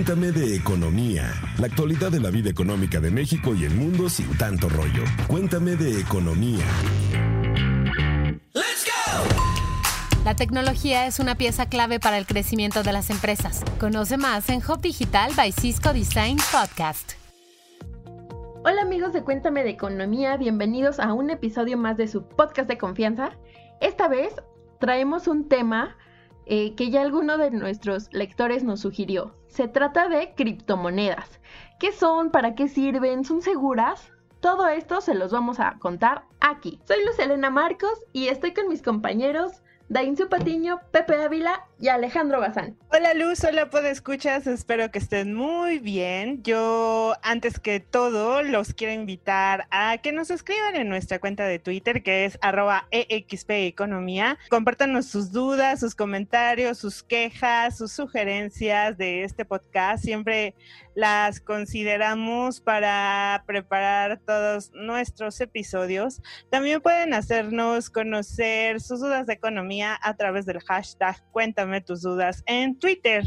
Cuéntame de economía, la actualidad de la vida económica de México y el mundo sin tanto rollo. Cuéntame de economía. La tecnología es una pieza clave para el crecimiento de las empresas. Conoce más en Hub Digital by Cisco Design Podcast. Hola amigos de Cuéntame de Economía, bienvenidos a un episodio más de su podcast de confianza. Esta vez traemos un tema eh, que ya alguno de nuestros lectores nos sugirió. Se trata de criptomonedas. ¿Qué son? ¿Para qué sirven? ¿Son seguras? Todo esto se los vamos a contar aquí. Soy Luz Elena Marcos y estoy con mis compañeros Dainzu Patiño, Pepe Ávila y Alejandro Bazán. Hola Luz, hola escuchas, espero que estén muy bien. Yo antes que todo los quiero invitar a que nos escriban en nuestra cuenta de Twitter que es arroba economía. Compártanos sus dudas, sus comentarios, sus quejas, sus sugerencias de este podcast. Siempre las consideramos para preparar todos nuestros episodios. También pueden hacernos conocer sus dudas de economía a través del hashtag Cuéntame tus dudas en Twitter.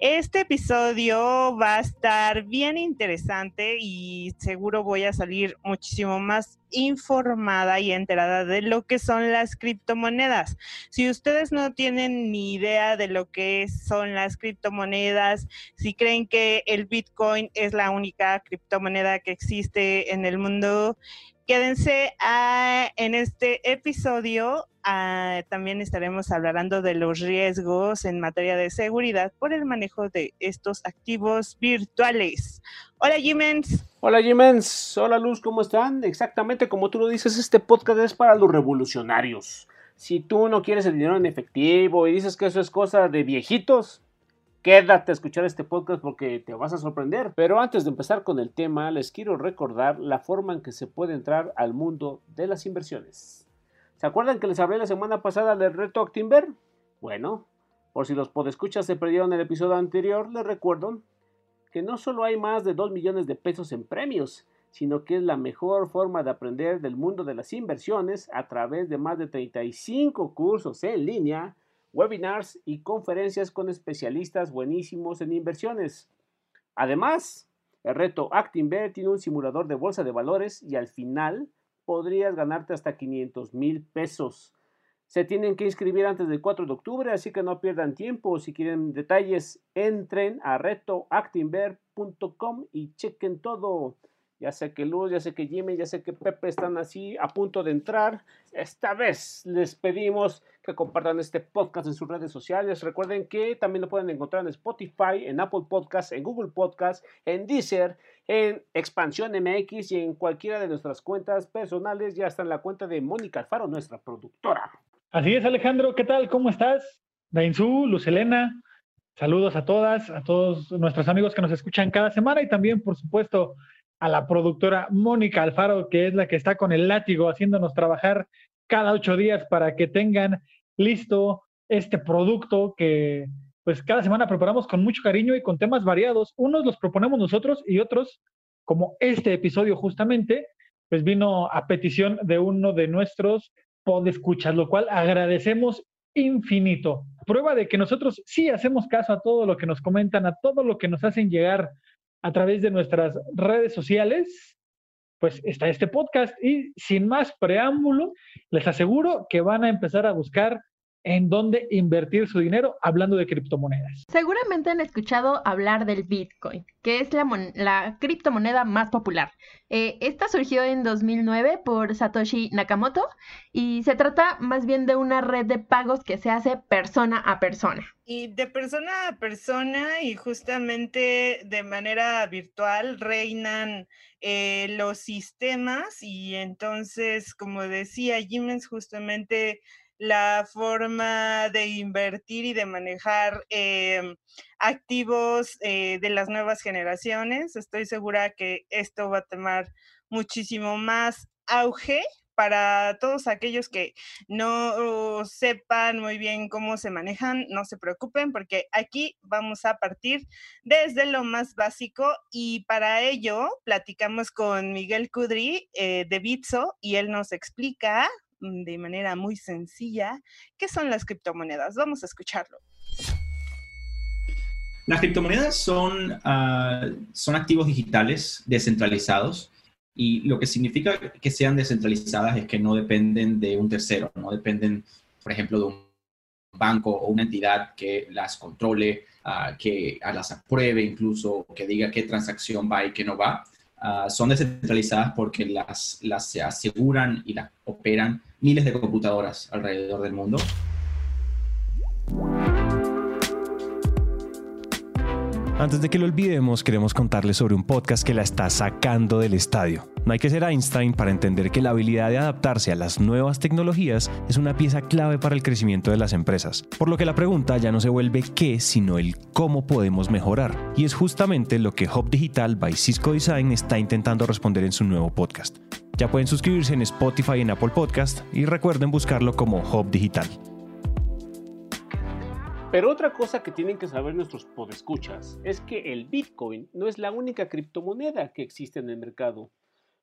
Este episodio va a estar bien interesante y seguro voy a salir muchísimo más informada y enterada de lo que son las criptomonedas. Si ustedes no tienen ni idea de lo que son las criptomonedas, si creen que el Bitcoin es la única criptomoneda que existe en el mundo, quédense ah, en este episodio Ah, también estaremos hablando de los riesgos en materia de seguridad por el manejo de estos activos virtuales. Hola Jimens. Hola Jimens. Hola Luz, ¿cómo están? Exactamente como tú lo dices, este podcast es para los revolucionarios. Si tú no quieres el dinero en efectivo y dices que eso es cosa de viejitos, quédate a escuchar este podcast porque te vas a sorprender. Pero antes de empezar con el tema, les quiero recordar la forma en que se puede entrar al mundo de las inversiones. ¿Se acuerdan que les hablé la semana pasada del reto Actinver? Bueno, por si los podescuchas se perdieron el episodio anterior, les recuerdo que no solo hay más de 2 millones de pesos en premios, sino que es la mejor forma de aprender del mundo de las inversiones a través de más de 35 cursos en línea, webinars y conferencias con especialistas buenísimos en inversiones. Además, el reto Actinver tiene un simulador de bolsa de valores y al final podrías ganarte hasta 500 mil pesos. Se tienen que inscribir antes del 4 de octubre, así que no pierdan tiempo. Si quieren detalles, entren a retoactinver.com y chequen todo. Ya sé que Luz, ya sé que Jimmy, ya sé que Pepe están así a punto de entrar. Esta vez les pedimos que compartan este podcast en sus redes sociales. Recuerden que también lo pueden encontrar en Spotify, en Apple Podcasts, en Google Podcasts, en Deezer, en Expansión MX y en cualquiera de nuestras cuentas personales. Ya está en la cuenta de Mónica Alfaro, nuestra productora. Así es, Alejandro. ¿Qué tal? ¿Cómo estás? Dainzú, Luz Elena. Saludos a todas, a todos nuestros amigos que nos escuchan cada semana y también, por supuesto, a la productora Mónica Alfaro, que es la que está con el látigo haciéndonos trabajar cada ocho días para que tengan listo este producto que pues cada semana preparamos con mucho cariño y con temas variados. Unos los proponemos nosotros y otros, como este episodio justamente, pues vino a petición de uno de nuestros podescuchas, lo cual agradecemos infinito. Prueba de que nosotros sí hacemos caso a todo lo que nos comentan, a todo lo que nos hacen llegar a través de nuestras redes sociales, pues está este podcast y sin más preámbulo, les aseguro que van a empezar a buscar en dónde invertir su dinero hablando de criptomonedas. Seguramente han escuchado hablar del Bitcoin, que es la, criptomoneda más popular. Eh, esta surgió en 2009 por Satoshi Nakamoto y se trata más bien de una red de pagos que se hace persona a persona. Y de persona a persona y justamente de manera virtual reinan eh, los sistemas y entonces, como decía Jimens, justamente la forma de invertir y de manejar em, activos eh, de las nuevas generaciones. Estoy segura que esto va a tomar muchísimo más auge para todos aquellos que no sepan muy bien cómo se manejan, no se preocupen porque aquí vamos a partir desde lo más básico y para ello platicamos con Miguel Cudri eh, de Bitso y él nos explica de manera muy sencilla qué son las criptomonedas. Vamos a escucharlo. Las criptomonedas son, ah, son activos digitales descentralizados y lo que significa que sean descentralizadas es que no dependen de un tercero, no dependen, por ejemplo, de un banco o una entidad que las controle, uh, que las apruebe incluso, que diga qué transacción va y qué no va. Ah, son descentralizadas porque las, las se aseguran y las operan miles de computadoras alrededor del mundo. Antes de que lo olvidemos, queremos contarles sobre un podcast que la está sacando del estadio. No hay que ser Einstein para entender que la habilidad de adaptarse a las nuevas tecnologías es una pieza clave para el crecimiento de las empresas. Por lo que la pregunta ya no se vuelve qué, sino el cómo podemos mejorar. Y es justamente lo que Hub Digital by Cisco Design está intentando responder en su nuevo podcast. Ya pueden suscribirse en Spotify y en Apple Podcast y recuerden buscarlo como Hub Digital. Pero otra cosa que tienen que saber nuestros podescuchas es que el Bitcoin no es la única criptomoneda que existe en el mercado.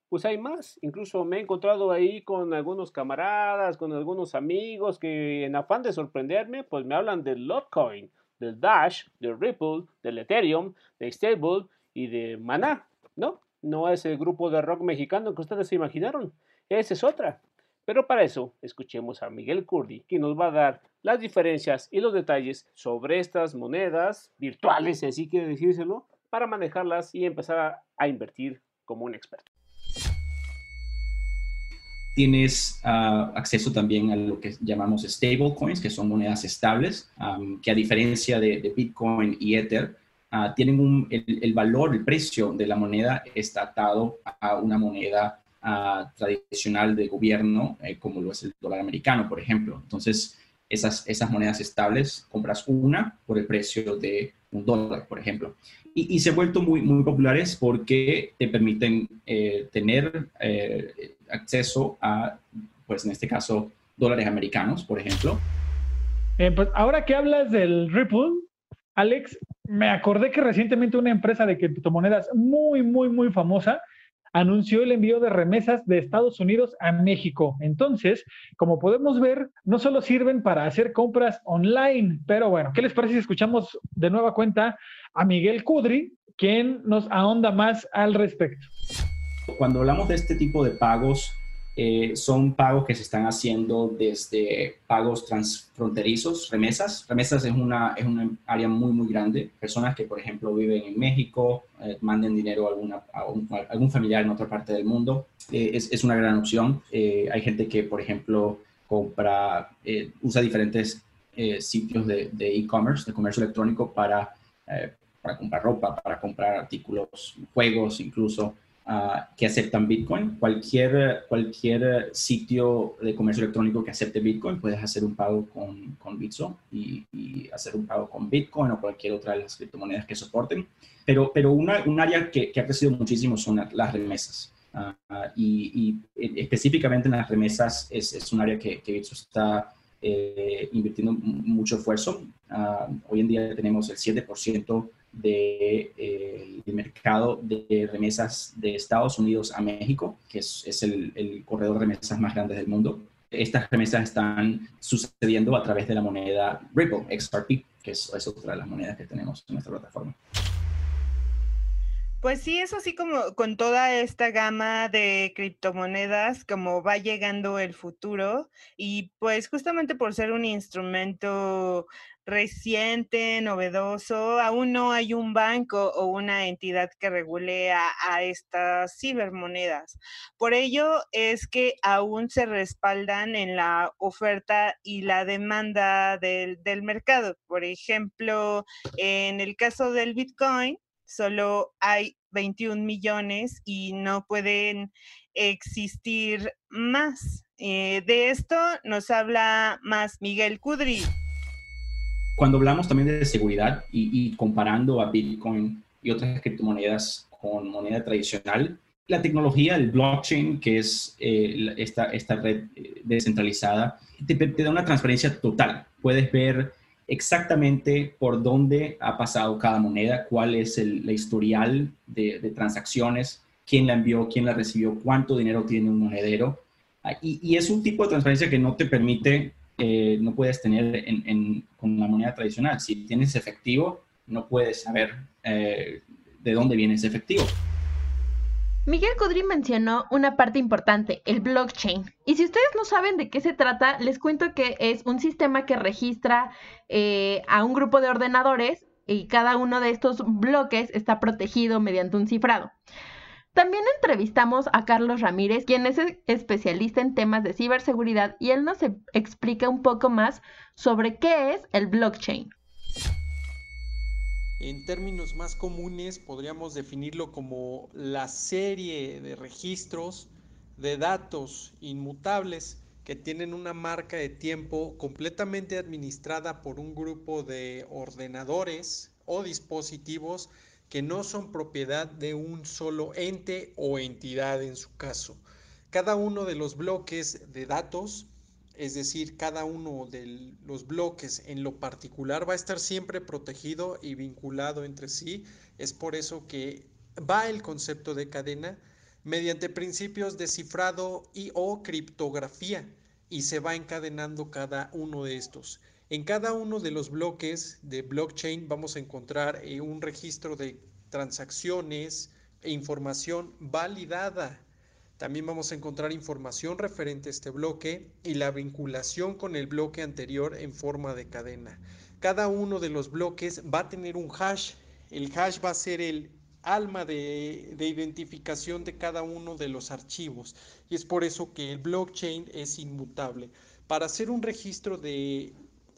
Pues hay más. Incluso me he encontrado ahí con algunos camaradas, con algunos amigos que en afán de sorprenderme, pues me hablan del Lotcoin, del Dash, del Ripple, del Ethereum, de Stable y de Mana, ¿no? No es el grupo de rock mexicano que ustedes se imaginaron. Esa es otra. Pero para eso, escuchemos a Miguel Curdi, que nos va a dar las diferencias y los detalles sobre estas monedas virtuales, si así quiere decírselo, para manejarlas y empezar a, invertir como un experto. Tienes ah, acceso también a lo que llamamos stablecoins, que son monedas estables, que a diferencia de, Bitcoin y Ether, ah, tienen un, el, valor, el precio de la moneda está atado a una moneda tradicional de gobierno, eh, como lo es el dólar americano, por ejemplo. Entonces, esas, esas monedas estables, compras una por el precio de un dólar, por ejemplo. Y, se han vuelto muy, muy populares porque te permiten eh, tener eh, acceso a, pues en este caso, dólares americanos, por ejemplo. pues ahora que hablas del Ripple, Alex, me acordé que recientemente una empresa de criptomonedas muy, muy, muy famosa anunció el envío de remesas de Estados Unidos a México. Entonces, como podemos ver, no solo sirven para hacer compras online, pero bueno, ¿qué les parece si escuchamos de nueva cuenta a Miguel Cudri, quien nos ahonda más al respecto? Cuando hablamos de este tipo de pagos, eh, son pagos que se están haciendo desde pagos transfronterizos, remesas. Remesas es una, es una área muy, muy grande. Personas que, por ejemplo, viven en México, eh, manden dinero a, alguna, a, algún familiar en otra parte del mundo. Eh, es, es, una gran opción. hay gente que, por ejemplo, compra, usa diferentes sitios de e-commerce, de, comercio electrónico para, para comprar ropa, para comprar artículos, juegos incluso que aceptan Bitcoin. Cualquier, cualquier sitio de comercio electrónico que acepte Bitcoin, puedes hacer un pago con, con Bitso y, hacer un pago con Bitcoin o cualquier otra de las criptomonedas que soporten. Pero, pero una, un área que, ha crecido muchísimo son las remesas. Ah, y, específicamente en las remesas es, es un área que, que Bitso está eh, invirtiendo mucho esfuerzo. Ah, hoy en día tenemos el 7% del de, eh, mercado de remesas de Estados Unidos a México, que es, es el, el, corredor de remesas más grande del mundo. Estas remesas están sucediendo a través de la moneda Ripple, XRP, que es, otra de las monedas que tenemos en nuestra plataforma. Pues sí, es así como con toda esta gama de criptomonedas, como va llegando el futuro y pues justamente por ser un instrumento reciente, novedoso, aún no hay un banco o una entidad que regule a, estas cibermonedas. Por ello es que aún se respaldan en la oferta y la demanda del, del mercado. Por ejemplo, en el caso del Bitcoin, solo hay 21 millones y no pueden existir más. Eh, de esto nos habla más Miguel Cudri. Cuando hablamos también de seguridad y, comparando a Bitcoin y otras criptomonedas con moneda tradicional, la tecnología, el blockchain, que es eh, esta, esta red eh, descentralizada, te, te da una transparencia total. Puedes ver exactamente por dónde ha pasado cada moneda, cuál es el, historial de, transacciones, quién la envió, quién la recibió, cuánto dinero tiene un monedero. Ah, y, es un tipo de transparencia que no te permite, eh, no puedes tener con la moneda tradicional. Si tienes efectivo, no puedes saber eh, de dónde viene ese efectivo. Miguel Cudri mencionó una parte importante, el blockchain. Y si ustedes no saben de qué se trata, les cuento que es un sistema que registra eh, a un grupo de ordenadores y cada uno de estos bloques está protegido mediante un cifrado. También entrevistamos a Carlos Ramírez, quien es especialista en temas de ciberseguridad y él nos e-, explica un poco más sobre qué es el blockchain. En términos más comunes podríamos definirlo como la serie de registros de datos inmutables que tienen una marca de tiempo completamente administrada por un grupo de ordenadores o dispositivos que no son propiedad de un solo ente o entidad en su caso. Cada uno de los bloques de datos, es decir, cada uno de los bloques en lo particular va a estar siempre protegido y vinculado entre sí. Es por eso que va el concepto de cadena mediante principios de cifrado y o criptografía y se va encadenando cada uno de estos. En cada uno de los bloques de blockchain vamos a encontrar eh, un registro de transacciones e información validada. También vamos a encontrar información referente a este bloque y la vinculación con el bloque anterior en forma de cadena. Cada uno de los bloques va a tener un hash. El hash va a ser el alma de, de, identificación de cada uno de los archivos y es por eso que el blockchain es inmutable. Para hacer un registro de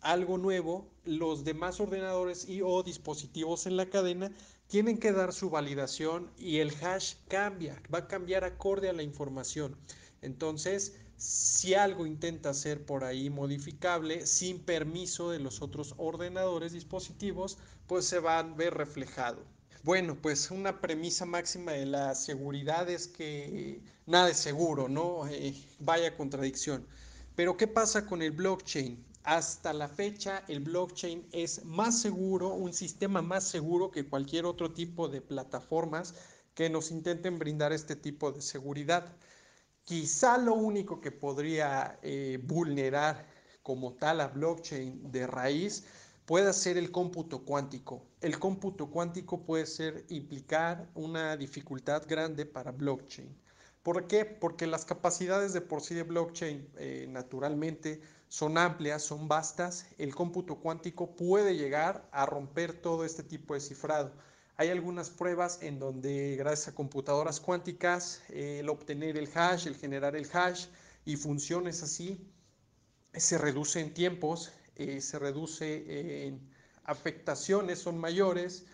algo nuevo, los demás ordenadores y o dispositivos en la cadena tienen que dar su validación y el hash cambia, va a cambiar acorde a la información. Entonces, si algo intenta ser por ahí modificable sin permiso de los otros ordenadores, dispositivos, pues se va a ver reflejado. Bueno, pues una premisa máxima de la seguridad es que nada es seguro, ¿no? Eh, vaya contradicción. Pero ¿qué pasa con el blockchain? Hasta la fecha, el blockchain es más seguro, un sistema más seguro que cualquier otro tipo de plataformas que nos intenten brindar este tipo de seguridad. Quizá lo único que podría eh, vulnerar como tal a blockchain de raíz pueda ser el cómputo cuántico. El cómputo cuántico puede ser implicar una dificultad grande para blockchain. ¿Por qué? Porque las capacidades de por sí de blockchain eh, naturalmente son amplias, son vastas, el cómputo cuántico puede llegar a romper todo este tipo de cifrado. Hay algunas pruebas en donde gracias a computadoras cuánticas, el obtener el hash, el generar el hash y funciones así, se reduce en tiempos, eh, se reduce en afectaciones, son mayores,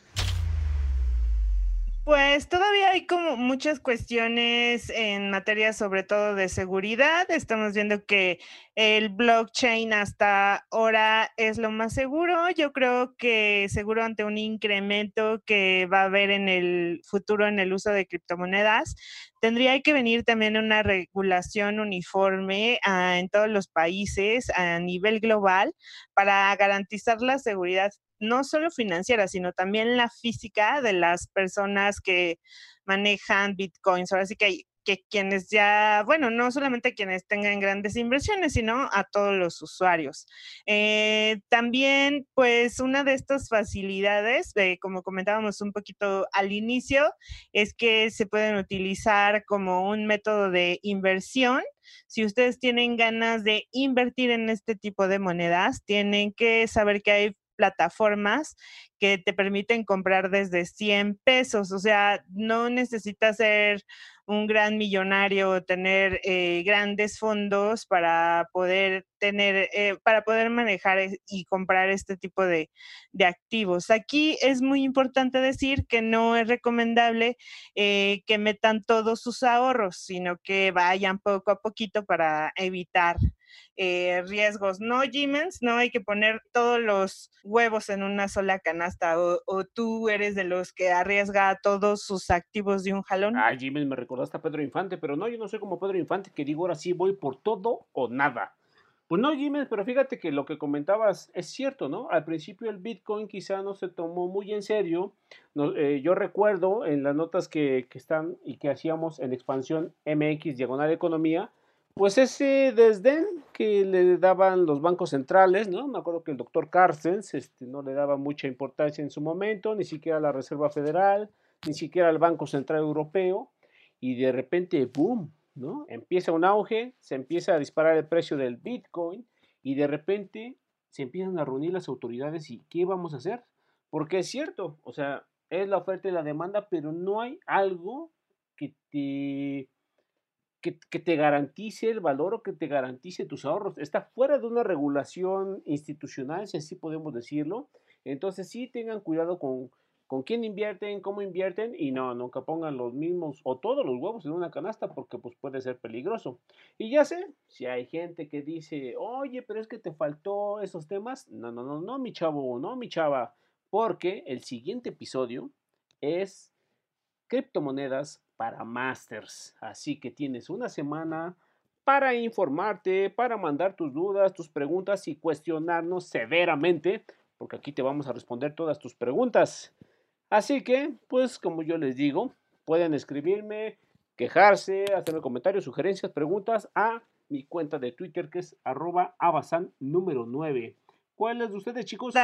pues todavía hay como muchas cuestiones en materia sobre todo de seguridad. Estamos viendo que el blockchain hasta ahora es lo más seguro. Yo creo que seguro ante un incremento que va a haber en el futuro en el uso de criptomonedas, tendría que venir también una regulación uniforme ah, en todos los países a nivel global para garantizar la seguridad no solo financiera, sino también la física de las personas que manejan bitcoins. Ahora sí que, que quienes ya, bueno, no solamente quienes tengan grandes inversiones, sino a todos los usuarios. Eh, también, pues, una de estas facilidades, como comentábamos un poquito al inicio, es que se pueden utilizar como un método de inversión. Si ustedes tienen ganas de invertir en este tipo de monedas, tienen que saber que hay plataformas que te permiten comprar desde 100 pesos. O sea, no necesitas ser un gran millonario o tener eh, grandes fondos para poder tener, eh, para poder manejar y comprar este tipo de, de, activos. Aquí es muy importante decir que no es recomendable eh, que metan todos sus ahorros, sino que vayan poco a poquito para evitar eh, riesgos. No, Jimens, no hay que poner todos los huevos en una sola canasta o, tú eres de los que arriesga todos sus activos de un jalón. Ah, Jimens, me recordaste a Pedro Infante, pero no, yo no soy como Pedro Infante que digo ahora sí voy por todo o nada. Pues no, Jimens, pero fíjate que lo que comentabas es cierto, ¿no? Al principio el Bitcoin quizá no se tomó muy en serio. Eh, yo recuerdo en las notas que, que, están y que hacíamos en expansión MX Diagonal Economía, pues ese desdén que le daban los bancos centrales, ¿no? Me acuerdo que el doctor Carstens este, no le daba mucha importancia en su momento, ni siquiera la Reserva Federal, ni siquiera al Banco Central Europeo, y de repente, ¡boom! ¿no? Empieza un auge, se empieza a disparar el precio del Bitcoin, y de repente se empiezan a reunir las autoridades y ¿qué vamos a hacer? Porque es cierto, o sea, es la oferta y la demanda, pero no hay algo que te, que, te garantice el valor o que te garantice tus ahorros. Está fuera de una regulación institucional, si así podemos decirlo. Entonces sí tengan cuidado con, con quién invierten, cómo invierten y no, nunca pongan los mismos o todos los huevos en una canasta porque pues puede ser peligroso. Y ya sé, si hay gente que dice, oye, pero es que te faltó esos temas, no, no, no, no, mi chavo, no, mi chava, porque el siguiente episodio es criptomonedas para masters. Así que tienes una semana para informarte, para mandar tus dudas, tus preguntas y cuestionarnos severamente, porque aquí te vamos a responder todas tus preguntas. Así que, pues como yo les digo, pueden escribirme, quejarse, hacerme comentarios, sugerencias, preguntas a mi cuenta de Twitter que es arroba número 9. ¿Cuál es de ustedes, chicos?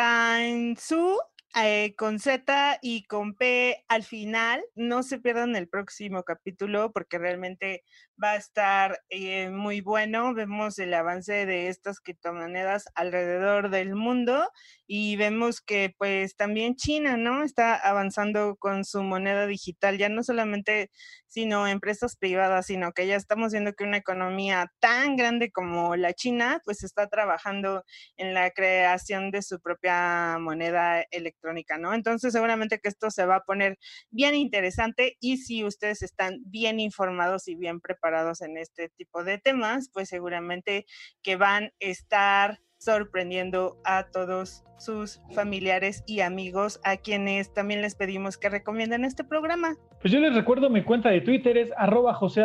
Eh, con Z y con P al final. No se pierdan el próximo capítulo porque realmente va a estar eh, muy bueno. Vemos el avance de estas criptomonedas alrededor del mundo y vemos que pues también China, ¿no? Está avanzando con su moneda digital, ya no solamente sino empresas privadas, sino que ya estamos viendo que una economía tan grande como la China pues está trabajando en la creación de su propia moneda electrónica ¿no? Entonces seguramente que esto se va a poner bien interesante y si ustedes están bien informados y bien preparados en este tipo de temas, pues seguramente que van a estar sorprendiendo a todos sus familiares y amigos a quienes también les pedimos que recomienden este programa. Pues yo les recuerdo mi cuenta de Twitter es arroba José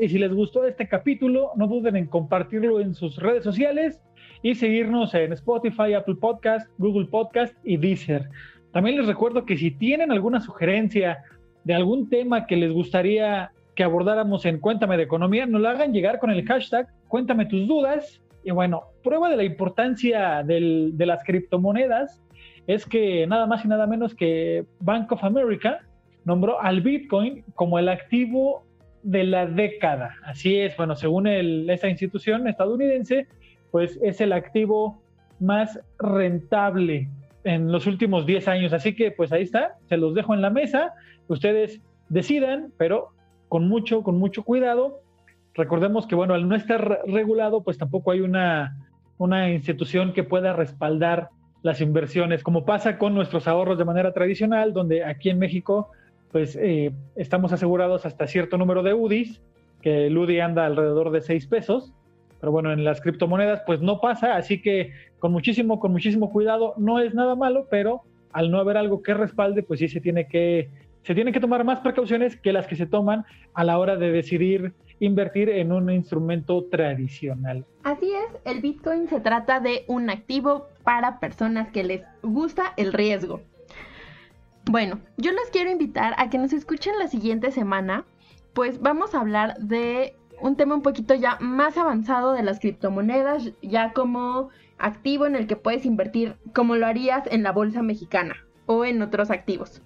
y si les gustó este capítulo no duden en compartirlo en sus redes sociales y seguirnos en Spotify, Apple Podcast, Google Podcast y Deezer. También les recuerdo que si tienen alguna sugerencia de algún tema que les gustaría que abordáramos en Cuéntame de Economía, nos lo hagan llegar con el hashtag Cuéntame tus dudas. Y bueno, prueba de la importancia de las criptomonedas es que nada más y nada menos que Bank of America nombró al Bitcoin como el activo de la década. Así es, bueno, según esa institución estadounidense, pues es el activo más rentable en los últimos 10 años. Así que pues ahí está, se los dejo en la mesa, ustedes decidan, pero con mucho, con mucho cuidado. Recordemos que bueno, al no estar regulado, pues tampoco hay una, una institución que pueda respaldar las inversiones, como pasa con nuestros ahorros de manera tradicional, donde aquí en México pues eh, estamos asegurados hasta cierto número de UDIs, que el UDI anda alrededor de 6 pesos, pero bueno, en las criptomonedas pues no pasa, así que con muchísimo, con muchísimo cuidado, no es nada malo, pero al no haber algo que respalde, pues sí se tiene que, se tiene que tomar más precauciones que las que se toman a la hora de decidir invertir en un instrumento tradicional. Así es, el Bitcoin se trata de un activo para personas que les gusta el riesgo. Bueno, yo les quiero invitar a que nos escuchen la siguiente semana, pues vamos a hablar de un tema un poquito ya más avanzado de las criptomonedas, ya como activo en el que puedes invertir como lo harías en la bolsa mexicana o en otros activos.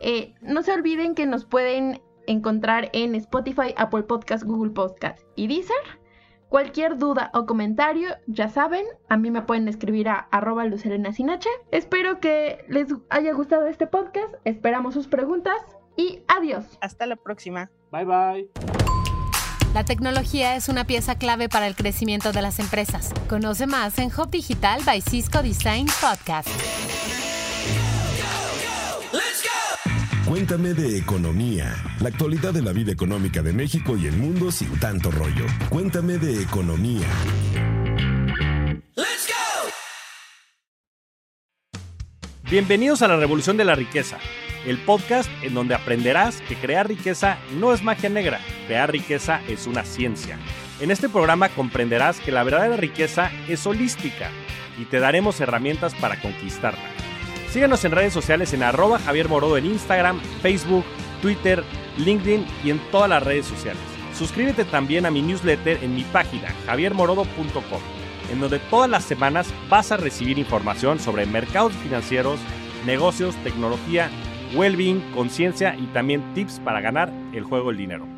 Eh, no se olviden que nos pueden encontrar en Spotify, Apple Podcast, Google Podcast y Deezer. Cualquier duda o comentario, ya saben, a mí me pueden escribir a arroba Sinache. Espero que les haya gustado este podcast, esperamos sus preguntas y adiós. Hasta la próxima. Bye bye. La tecnología es una pieza clave para el crecimiento de las empresas. Conoce más en Hub Digital by Cisco Design Podcast. Cuéntame de economía, la actualidad de la vida económica de México y el mundo sin tanto rollo. Cuéntame de economía. Bienvenidos a la Revolución de la Riqueza el podcast en donde aprenderás que crear riqueza no es magia negra, crear riqueza es una ciencia. En este programa comprenderás que la verdadera riqueza es holística y te daremos herramientas para conquistarla. Síguenos en redes sociales en arroba Javier Morodo en Instagram, Facebook, Twitter, LinkedIn y en todas las redes sociales. Suscríbete también a mi newsletter en mi página javiermorodo.com, en donde todas las semanas vas a recibir información sobre mercados financieros, negocios, tecnología, well-being, conciencia y también tips para ganar el juego del dinero.